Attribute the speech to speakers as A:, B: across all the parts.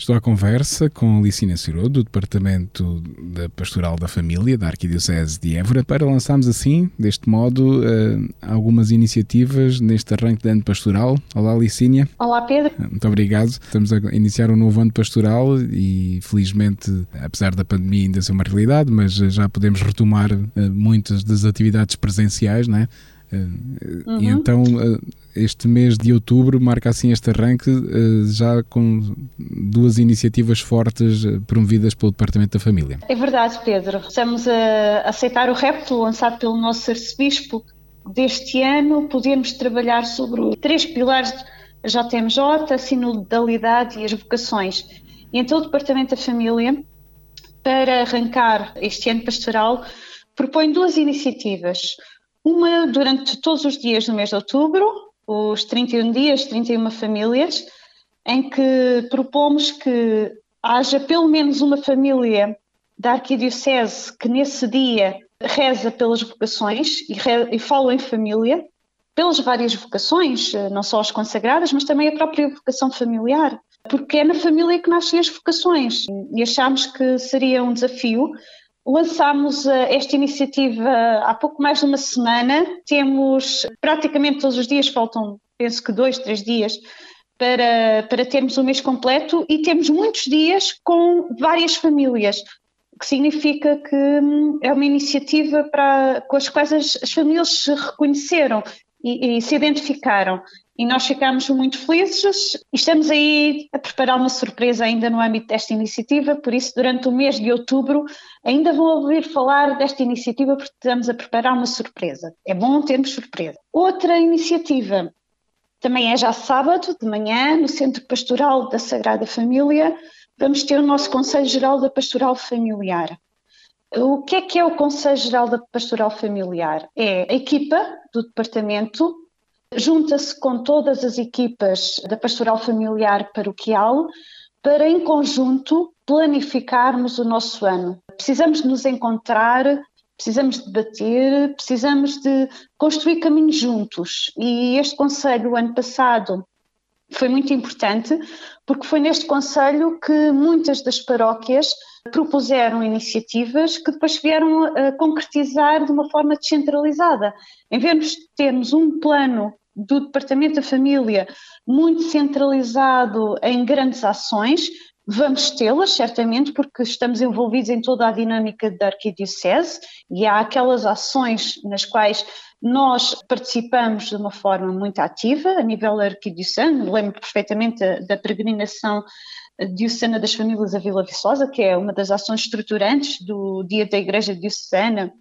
A: Estou à conversa com Licina Cirô, do Departamento da Pastoral da Família da Arquidiocese de Évora, para lançarmos assim, deste modo, uh, algumas iniciativas neste arranque de ano pastoral. Olá, Licínia.
B: Olá, Pedro.
A: Muito obrigado. Estamos a iniciar um novo ano pastoral e, felizmente, apesar da pandemia ainda ser uma realidade, mas já podemos retomar uh, muitas das atividades presenciais, não é? Uhum. E então este mês de outubro marca assim este arranque já com duas iniciativas fortes promovidas pelo Departamento da Família.
B: É verdade, Pedro. Estamos a aceitar o repto lançado pelo nosso arcebispo deste ano. Podemos trabalhar sobre três pilares JMJ, a sinodalidade e as vocações. E então o Departamento da Família, para arrancar este ano pastoral, propõe duas iniciativas. Uma durante todos os dias do mês de outubro, os 31 dias, 31 famílias, em que propomos que haja pelo menos uma família da Arquidiocese que nesse dia reza pelas vocações e, re, e fala em família, pelas várias vocações, não só as consagradas, mas também a própria vocação familiar, porque é na família que nascem as vocações. E achámos que seria um desafio Lançámos eh, esta iniciativa há pouco mais de uma semana. Temos praticamente todos os dias, faltam penso que dois, três dias, para, para termos o um mês completo e temos muitos dias com várias famílias, o que significa que hum, é uma iniciativa para, com as quais as, as famílias se reconheceram e, e se identificaram e nós ficamos muito felizes estamos aí a preparar uma surpresa ainda no âmbito desta iniciativa, por isso durante o mês de outubro ainda vão ouvir falar desta iniciativa porque estamos a preparar uma surpresa. É bom termos surpresa. Outra iniciativa também é já sábado de manhã no Centro Pastoral da Sagrada Família, vamos ter o nosso Conselho Geral da Pastoral Familiar. O que é que é o Conselho Geral da Pastoral Familiar? É a equipa do departamento junta-se com todas as equipas da Pastoral Familiar Paroquial para, em conjunto, planificarmos o nosso ano. Precisamos de nos encontrar, precisamos de debater, precisamos de construir caminhos juntos. E este Conselho, ano passado, foi muito importante, porque foi neste Conselho que muitas das paróquias propuseram iniciativas que depois vieram a concretizar de uma forma descentralizada. Em vez de termos um plano do Departamento da Família muito centralizado em grandes ações, Vamos tê-las, certamente, porque estamos envolvidos em toda a dinâmica da Arquidiocese e há aquelas ações nas quais nós participamos de uma forma muito ativa a nível arquidiocesano. Lembro perfeitamente da, da peregrinação diocesana das famílias a Vila Viçosa, que é uma das ações estruturantes do Dia da Igreja Diocesana,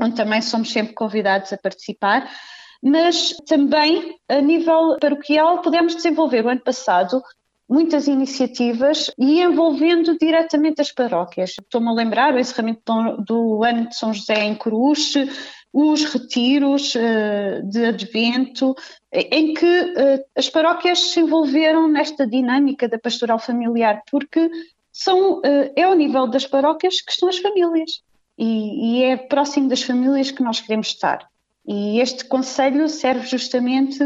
B: onde também somos sempre convidados a participar mas também a nível paroquial pudemos desenvolver o ano passado muitas iniciativas e envolvendo diretamente as paróquias. Estou-me a lembrar o encerramento do ano de São José em Coruche, os retiros uh, de advento, em que uh, as paróquias se envolveram nesta dinâmica da pastoral familiar, porque são, uh, é ao nível das paróquias que estão as famílias e, e é próximo das famílias que nós queremos estar. E este conselho serve justamente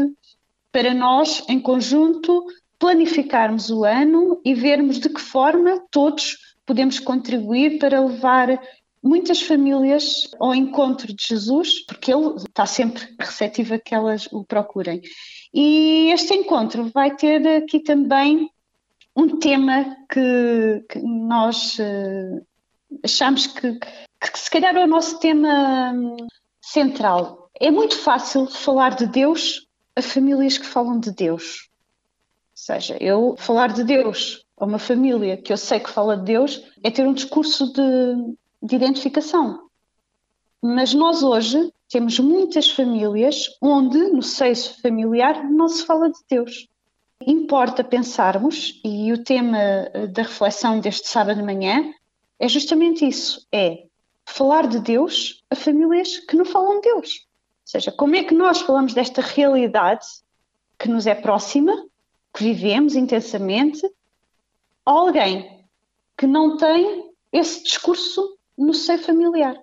B: para nós, em conjunto, planificarmos o ano e vermos de que forma todos podemos contribuir para levar muitas famílias ao encontro de Jesus, porque ele está sempre receptivo a que elas o procurem. E este encontro vai ter aqui também um tema que, que nós uh, achamos que, que, se calhar é o nosso tema hum, central, é muito fácil falar de Deus a famílias que falam de Deus. Ou seja, eu falar de Deus a uma família que eu sei que fala de Deus é ter um discurso de, de identificação. Mas nós hoje temos muitas famílias onde, no seio familiar, não se fala de Deus. Importa pensarmos, e o tema eh, da reflexão deste sábado de manhã é justamente isso: é falar de Deus a famílias que não falam de Deus seja, como é que nós falamos desta realidade que nos é próxima, que vivemos intensamente, a alguém que não tem esse discurso no seio familiar.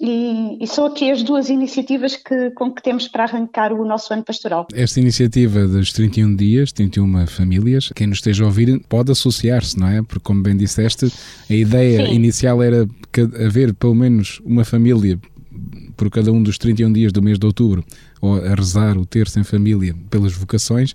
B: E, e, são aqui as duas iniciativas que, com que temos para arrancar o nosso ano pastoral.
A: Esta iniciativa dos 31 dias, 31 famílias, quem nos esteja a ouvir pode associar-se, não é? Porque, como bem disseste, a ideia Sim. inicial era haver pelo menos uma família por cada um dos 31 dias do mês de outubro, ou a rezar o terço em família pelas vocações,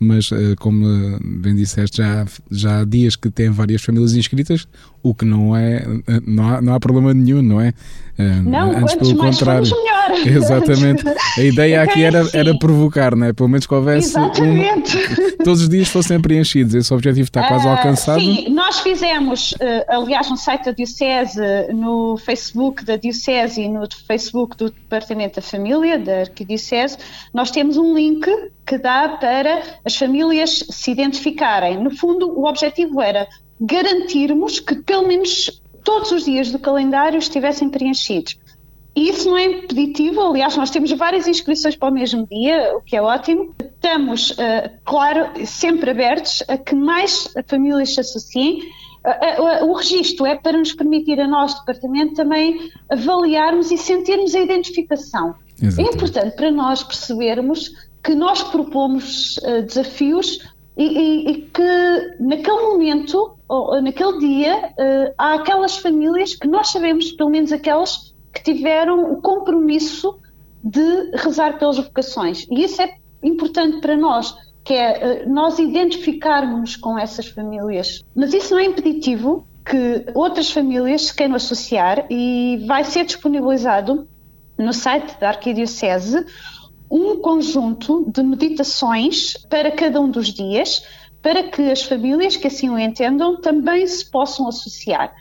A: mas eh, como bem disseste, já, já há dias que tem várias famílias inscritas, o que não é, não há, não há problema nenhum, não é?
B: Eh, não, Antes pelo contrário. melhor.
A: Exatamente. A ideia aqui era, era provocar, não é? Pelo menos que houvesse um, todos os dias fossem preenchidos. Esse objetivo está quase uh, alcançado.
B: Sim, nós fizemos, aliás, no site da Diocese, no Facebook da Diocese e no Facebook do Departamento da Família, da Arquidiocese, nós temos um link que dá para as famílias se identificarem. No fundo, o objetivo era garantirmos que pelo menos todos os dias do calendário estivessem preenchidos. E isso não é impeditivo, aliás, nós temos várias inscrições para o mesmo dia, o que é ótimo. Estamos, uh, claro, sempre abertos a que mais famílias se associem. Uh, uh, o registro é para nos permitir a nós, departamento, também avaliarmos e sentirmos a identificação. Exatamente. É importante para nós percebermos que nós propomos uh, desafios e, e, e, que naquele momento, ou naquele dia, uh, há aquelas famílias que nós sabemos, pelo menos aquelas que tiveram o compromisso de rezar pelas vocações. E isso é importante para nós, que é uh, nós identificarmos com essas famílias. Mas isso não é impeditivo que outras famílias se queiram associar e vai ser disponibilizado no site da Arquidiocese um conjunto de meditações para cada um dos dias, para que as famílias que assim o entendam também se possam associar.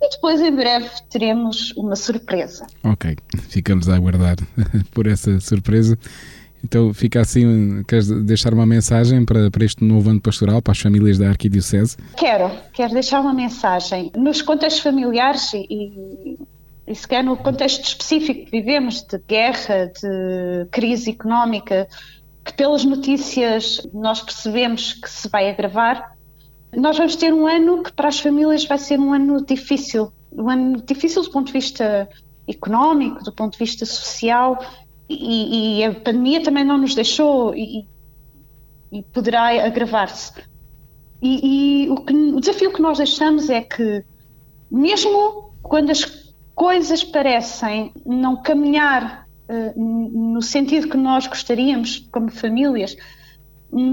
B: E depois, em breve, teremos uma surpresa.
A: Ok, ficamos a aguardar por essa surpresa. Então fica assim, queres deixar uma mensagem para, para este novo ano pastoral, para as famílias da Arquidiocese?
B: Quero, quero deixar uma mensagem. Nos contextos familiares e, e sequer no contexto específico que vivemos, de guerra, de crise económica, que pelas notícias nós percebemos que se vai agravar, nós vamos ter um ano que para as famílias vai ser um ano difícil, um ano difícil do ponto de vista económico, do ponto de vista social, e, e a pandemia também não nos deixou e, e poderá agravar-se. E, e o, que, o desafio que nós deixamos é que, mesmo quando as coisas parecem não caminhar uh, no sentido que nós gostaríamos, como famílias,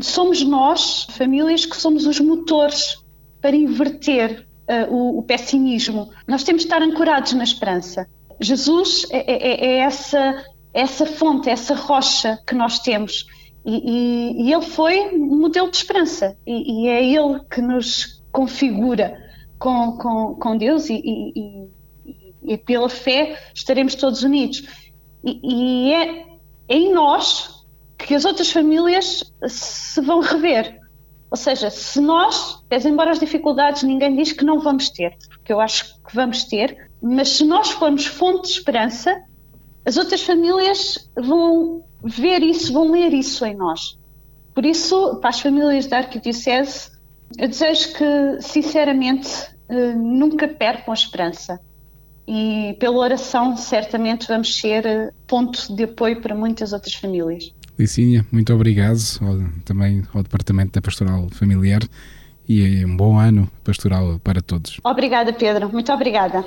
B: somos nós, famílias, que somos os motores para inverter uh, o, pessimismo. Nós temos de estar ancorados na esperança. Jesus é, é, é, é essa, essa fonte, essa rocha que nós temos. E, e, e ele foi modelo de esperança. E, e, é ele que nos configura com, com, com Deus e, e pela fé estaremos todos unidos. E, e é, é em nós que as outras famílias se vão rever. Ou seja, se nós, embora as dificuldades, ninguém diz que não vamos ter, porque eu acho que vamos ter, mas se nós formos fonte de esperança, as outras famílias vão ver isso, vão ler isso em nós. Por isso, para as famílias da Arquidiocese, eu desejo que, sinceramente, eh, nunca percam a esperança e pela oração certamente vamos ser eh, ponto de apoio para muitas outras famílias.
A: Licínia, muito obrigado ao, também ao Departamento da Pastoral Familiar e um bom ano pastoral para todos.
B: Obrigada, Pedro. Muito obrigada.